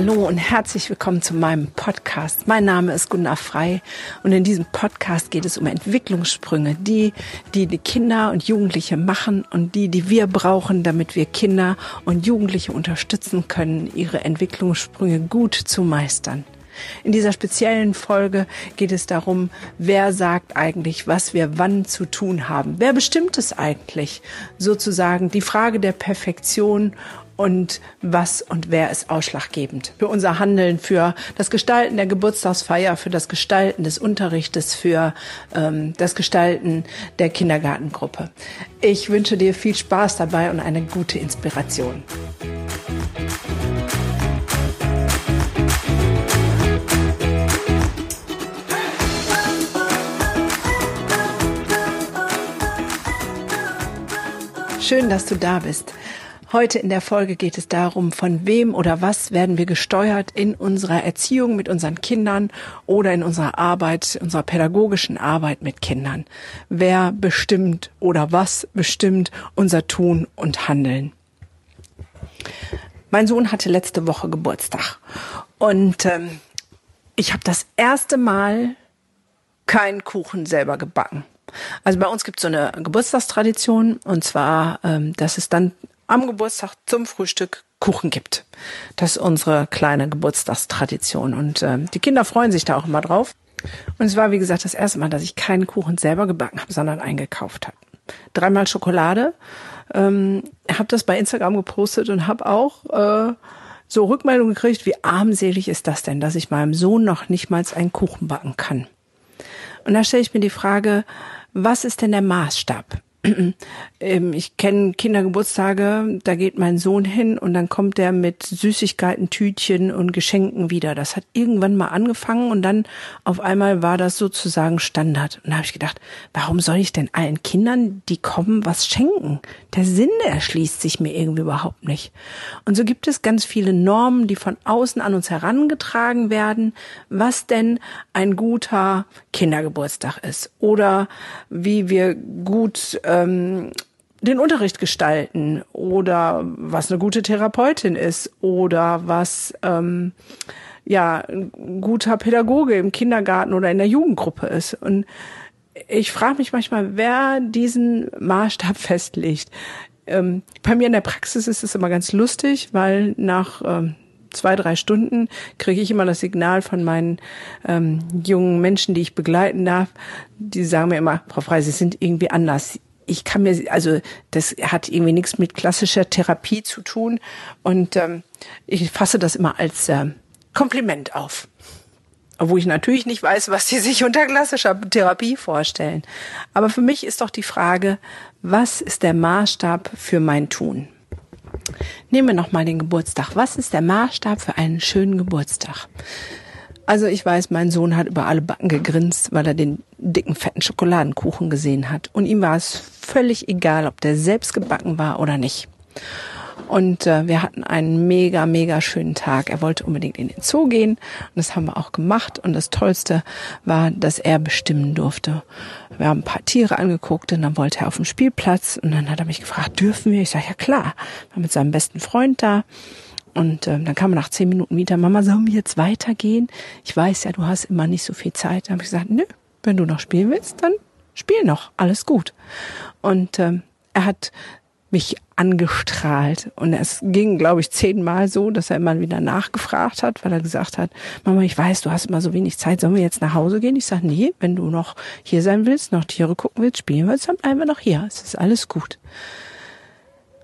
Hallo und herzlich willkommen zu meinem Podcast. Mein Name ist Gunnar Frei und in diesem Podcast geht es um Entwicklungssprünge, die, die die Kinder und Jugendliche machen und die, die wir brauchen, damit wir Kinder und Jugendliche unterstützen können, ihre Entwicklungssprünge gut zu meistern. In dieser speziellen Folge geht es darum, wer sagt eigentlich, was wir wann zu tun haben. Wer bestimmt es eigentlich? Sozusagen die Frage der Perfektion und was und wer ist ausschlaggebend für unser Handeln, für das Gestalten der Geburtstagsfeier, für das Gestalten des Unterrichtes, für ähm, das Gestalten der Kindergartengruppe. Ich wünsche dir viel Spaß dabei und eine gute Inspiration. Schön, dass du da bist. Heute in der Folge geht es darum, von wem oder was werden wir gesteuert in unserer Erziehung mit unseren Kindern oder in unserer Arbeit, unserer pädagogischen Arbeit mit Kindern. Wer bestimmt oder was bestimmt unser Tun und Handeln. Mein Sohn hatte letzte Woche Geburtstag und ähm, ich habe das erste Mal keinen Kuchen selber gebacken. Also bei uns gibt es so eine Geburtstagstradition und zwar, ähm, dass es dann am Geburtstag zum Frühstück Kuchen gibt. Das ist unsere kleine Geburtstagstradition und äh, die Kinder freuen sich da auch immer drauf. Und es war, wie gesagt, das erste Mal, dass ich keinen Kuchen selber gebacken habe, sondern eingekauft habe. Dreimal Schokolade. Ähm, habe das bei Instagram gepostet und habe auch äh, so Rückmeldungen gekriegt, wie armselig ist das denn, dass ich meinem Sohn noch nicht mal einen Kuchen backen kann. Und da stelle ich mir die Frage, was ist denn der Maßstab? Ähm, ich kenne Kindergeburtstage, da geht mein Sohn hin und dann kommt er mit Süßigkeiten, Tütchen und Geschenken wieder. Das hat irgendwann mal angefangen und dann auf einmal war das sozusagen Standard. Und da habe ich gedacht, warum soll ich denn allen Kindern, die kommen, was schenken? Der Sinn erschließt sich mir irgendwie überhaupt nicht. Und so gibt es ganz viele Normen, die von außen an uns herangetragen werden, was denn ein guter Kindergeburtstag ist oder wie wir gut ähm, den Unterricht gestalten oder was eine gute Therapeutin ist oder was ähm, ja ein guter Pädagoge im Kindergarten oder in der Jugendgruppe ist. Und ich frage mich manchmal, wer diesen Maßstab festlegt. Ähm, bei mir in der Praxis ist es immer ganz lustig, weil nach ähm, zwei, drei Stunden kriege ich immer das Signal von meinen ähm, jungen Menschen, die ich begleiten darf. Die sagen mir immer, Frau Frey, Sie sind irgendwie anders ich kann mir, also das hat irgendwie nichts mit klassischer Therapie zu tun und ähm, ich fasse das immer als äh, Kompliment auf. Obwohl ich natürlich nicht weiß, was sie sich unter klassischer Therapie vorstellen. Aber für mich ist doch die Frage, was ist der Maßstab für mein Tun? Nehmen wir nochmal den Geburtstag. Was ist der Maßstab für einen schönen Geburtstag? Also ich weiß, mein Sohn hat über alle Backen gegrinst, weil er den dicken, fetten Schokoladenkuchen gesehen hat. Und ihm war es völlig egal, ob der selbst gebacken war oder nicht. Und äh, wir hatten einen mega, mega schönen Tag. Er wollte unbedingt in den Zoo gehen und das haben wir auch gemacht. Und das Tollste war, dass er bestimmen durfte. Wir haben ein paar Tiere angeguckt und dann wollte er auf dem Spielplatz und dann hat er mich gefragt, dürfen wir? Ich sage, ja klar. War mit seinem besten Freund da. Und äh, dann kam er nach zehn Minuten wieder, Mama, sollen wir jetzt weitergehen? Ich weiß ja, du hast immer nicht so viel Zeit. Dann habe ich gesagt, nö, wenn du noch spielen willst, dann spiel noch, alles gut. Und ähm, er hat mich angestrahlt. Und es ging, glaube ich, zehnmal so, dass er immer wieder nachgefragt hat, weil er gesagt hat, Mama, ich weiß, du hast immer so wenig Zeit, sollen wir jetzt nach Hause gehen? Ich sage, nee, wenn du noch hier sein willst, noch Tiere gucken willst, spielen willst, dann bleiben wir noch hier. Es ist alles gut.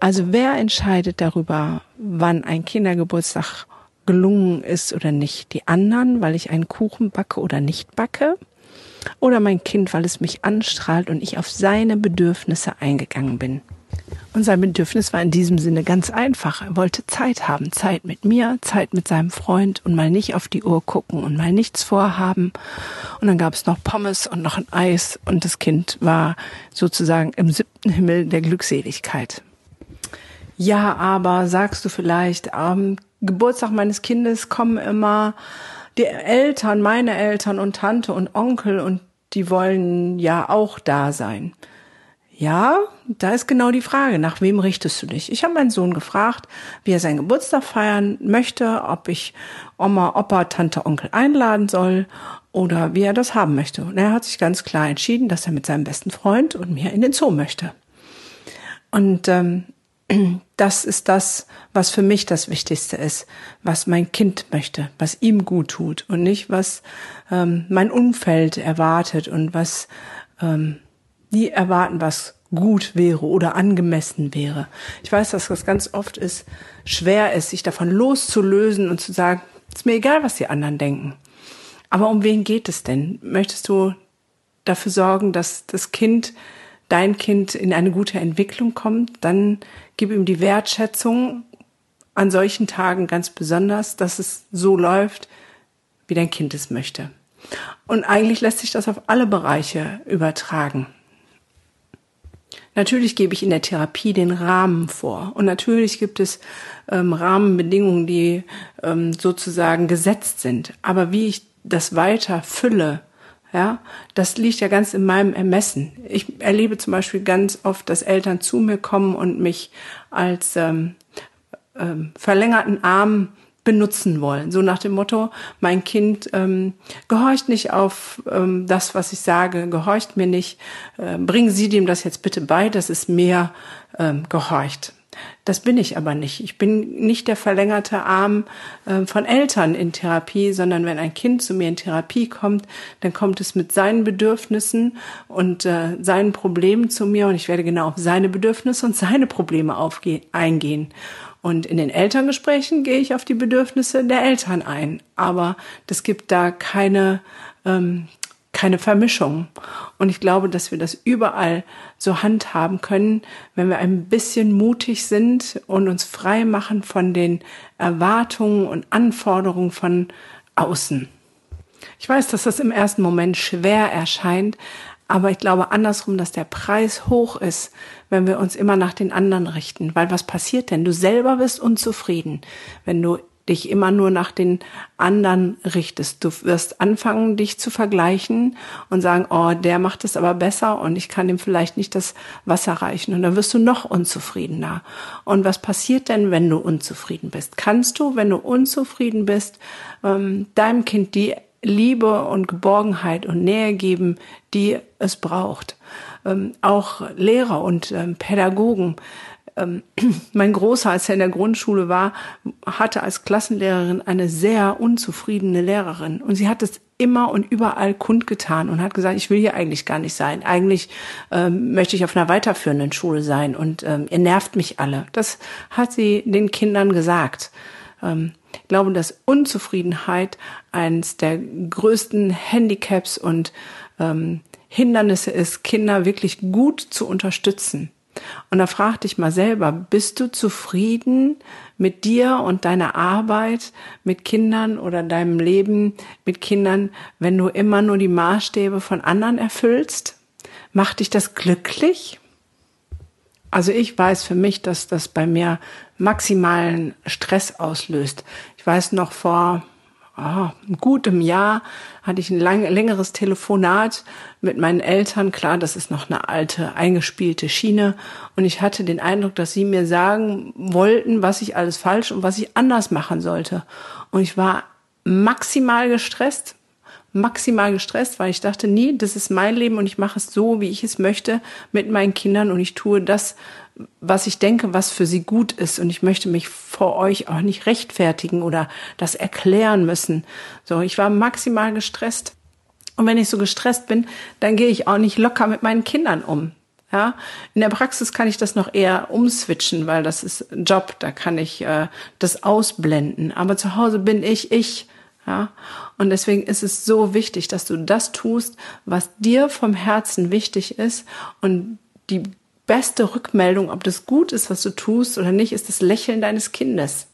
Also wer entscheidet darüber, wann ein Kindergeburtstag gelungen ist oder nicht? Die anderen, weil ich einen Kuchen backe oder nicht backe? Oder mein Kind, weil es mich anstrahlt und ich auf seine Bedürfnisse eingegangen bin? Und sein Bedürfnis war in diesem Sinne ganz einfach. Er wollte Zeit haben, Zeit mit mir, Zeit mit seinem Freund und mal nicht auf die Uhr gucken und mal nichts vorhaben. Und dann gab es noch Pommes und noch ein Eis und das Kind war sozusagen im siebten Himmel der Glückseligkeit. Ja, aber sagst du vielleicht, am Geburtstag meines Kindes kommen immer die Eltern, meine Eltern und Tante und Onkel und die wollen ja auch da sein. Ja, da ist genau die Frage, nach wem richtest du dich? Ich habe meinen Sohn gefragt, wie er seinen Geburtstag feiern möchte, ob ich Oma, Opa, Tante, Onkel einladen soll oder wie er das haben möchte. Und er hat sich ganz klar entschieden, dass er mit seinem besten Freund und mir in den Zoo möchte. Und ähm, das ist das, was für mich das Wichtigste ist, was mein Kind möchte, was ihm gut tut und nicht, was ähm, mein Umfeld erwartet und was ähm, die erwarten, was gut wäre oder angemessen wäre. Ich weiß, dass das ganz oft ist, schwer ist, sich davon loszulösen und zu sagen, ist mir egal, was die anderen denken. Aber um wen geht es denn? Möchtest du dafür sorgen, dass das Kind, dein Kind in eine gute Entwicklung kommt? Dann gib ihm die Wertschätzung an solchen Tagen ganz besonders, dass es so läuft, wie dein Kind es möchte. Und eigentlich lässt sich das auf alle Bereiche übertragen. Natürlich gebe ich in der Therapie den Rahmen vor. Und natürlich gibt es ähm, Rahmenbedingungen, die ähm, sozusagen gesetzt sind. Aber wie ich das weiter fülle, ja, das liegt ja ganz in meinem Ermessen. Ich erlebe zum Beispiel ganz oft, dass Eltern zu mir kommen und mich als ähm, ähm, verlängerten Arm benutzen wollen. So nach dem Motto, mein Kind ähm, gehorcht nicht auf ähm, das, was ich sage, gehorcht mir nicht, äh, bringen Sie dem das jetzt bitte bei, dass es mir ähm, gehorcht. Das bin ich aber nicht. Ich bin nicht der verlängerte Arm äh, von Eltern in Therapie, sondern wenn ein Kind zu mir in Therapie kommt, dann kommt es mit seinen Bedürfnissen und äh, seinen Problemen zu mir und ich werde genau auf seine Bedürfnisse und seine Probleme eingehen. Und in den Elterngesprächen gehe ich auf die Bedürfnisse der Eltern ein. Aber das gibt da keine, ähm, keine Vermischung. Und ich glaube, dass wir das überall so handhaben können, wenn wir ein bisschen mutig sind und uns frei machen von den Erwartungen und Anforderungen von außen. Ich weiß, dass das im ersten Moment schwer erscheint, aber ich glaube andersrum, dass der Preis hoch ist, wenn wir uns immer nach den anderen richten. Weil was passiert denn? Du selber bist unzufrieden, wenn du dich immer nur nach den anderen richtest. Du wirst anfangen, dich zu vergleichen und sagen, oh, der macht es aber besser und ich kann ihm vielleicht nicht das Wasser reichen. Und dann wirst du noch unzufriedener. Und was passiert denn, wenn du unzufrieden bist? Kannst du, wenn du unzufrieden bist, ähm, deinem Kind die Liebe und Geborgenheit und Nähe geben, die es braucht. Ähm, auch Lehrer und ähm, Pädagogen. Ähm, mein Großer, als er in der Grundschule war, hatte als Klassenlehrerin eine sehr unzufriedene Lehrerin. Und sie hat es immer und überall kundgetan und hat gesagt, ich will hier eigentlich gar nicht sein. Eigentlich ähm, möchte ich auf einer weiterführenden Schule sein und ähm, ihr nervt mich alle. Das hat sie den Kindern gesagt. Ähm, ich glaube, dass Unzufriedenheit eines der größten Handicaps und ähm, Hindernisse ist, Kinder wirklich gut zu unterstützen. Und da frag dich mal selber, bist du zufrieden mit dir und deiner Arbeit mit Kindern oder deinem Leben mit Kindern, wenn du immer nur die Maßstäbe von anderen erfüllst? Macht dich das glücklich? Also ich weiß für mich, dass das bei mir maximalen Stress auslöst. Ich weiß noch vor oh, gutem Jahr hatte ich ein lang, längeres Telefonat mit meinen Eltern. Klar, das ist noch eine alte, eingespielte Schiene. Und ich hatte den Eindruck, dass sie mir sagen wollten, was ich alles falsch und was ich anders machen sollte. Und ich war maximal gestresst, maximal gestresst, weil ich dachte, nie, das ist mein Leben und ich mache es so, wie ich es möchte mit meinen Kindern und ich tue das, was ich denke, was für sie gut ist und ich möchte mich vor euch auch nicht rechtfertigen oder das erklären müssen. So, ich war maximal gestresst. Und wenn ich so gestresst bin, dann gehe ich auch nicht locker mit meinen Kindern um. Ja, in der Praxis kann ich das noch eher umswitchen, weil das ist Job, da kann ich äh, das ausblenden. Aber zu Hause bin ich ich ja, und deswegen ist es so wichtig, dass du das tust, was dir vom Herzen wichtig ist. Und die beste Rückmeldung, ob das gut ist, was du tust oder nicht, ist das Lächeln deines Kindes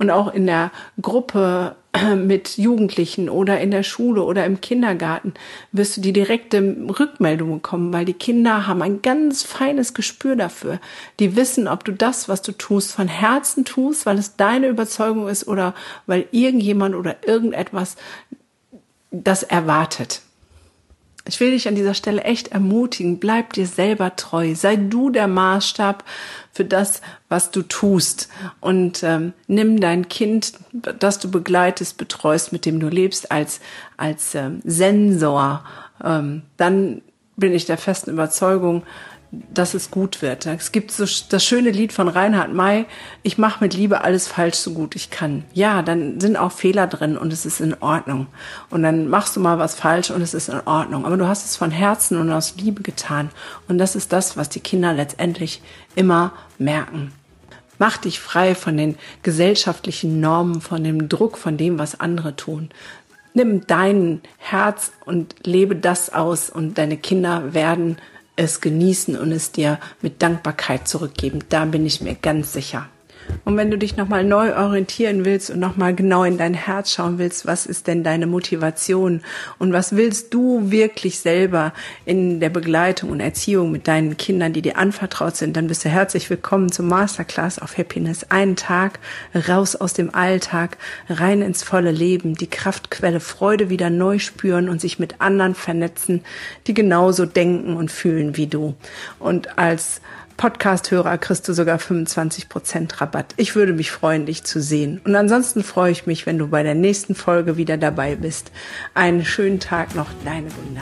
und auch in der Gruppe äh, mit Jugendlichen oder in der Schule oder im Kindergarten wirst du die direkte Rückmeldung bekommen, weil die Kinder haben ein ganz feines Gespür dafür. Die wissen, ob du das, was du tust, von Herzen tust, weil es deine Überzeugung ist oder weil irgendjemand oder irgendetwas das erwartet. Ich will dich an dieser Stelle echt ermutigen, bleib dir selber treu, sei du der Maßstab für das, was du tust. Und ähm, nimm dein Kind, das du begleitest, betreust, mit dem du lebst, als als ähm, Sensor. Ähm, dann bin ich der festen Überzeugung, dass es gut wird. Es gibt so das schöne Lied von Reinhard May, ich mache mit Liebe alles falsch so gut ich kann. Ja, dann sind auch Fehler drin und es ist in Ordnung. Und dann machst du mal was falsch und es ist in Ordnung. Aber du hast es von Herzen und aus Liebe getan. Und das ist das, was die Kinder letztendlich immer merken. Mach dich frei von den gesellschaftlichen Normen, von dem Druck, von dem, was andere tun. Nimm dein Herz und lebe das aus und deine Kinder werden es genießen und es dir mit Dankbarkeit zurückgeben. Da bin ich mir ganz sicher. Und wenn du dich nochmal neu orientieren willst und nochmal genau in dein Herz schauen willst, was ist denn deine Motivation und was willst du wirklich selber in der Begleitung und Erziehung mit deinen Kindern, die dir anvertraut sind, dann bist du herzlich willkommen zum Masterclass auf Happiness. Einen Tag raus aus dem Alltag, rein ins volle Leben, die Kraftquelle Freude wieder neu spüren und sich mit anderen vernetzen, die genauso denken und fühlen wie du. Und als Podcast-Hörer kriegst du sogar 25% Rabatt. Ich würde mich freuen, dich zu sehen. Und ansonsten freue ich mich, wenn du bei der nächsten Folge wieder dabei bist. Einen schönen Tag noch, deine Wunder.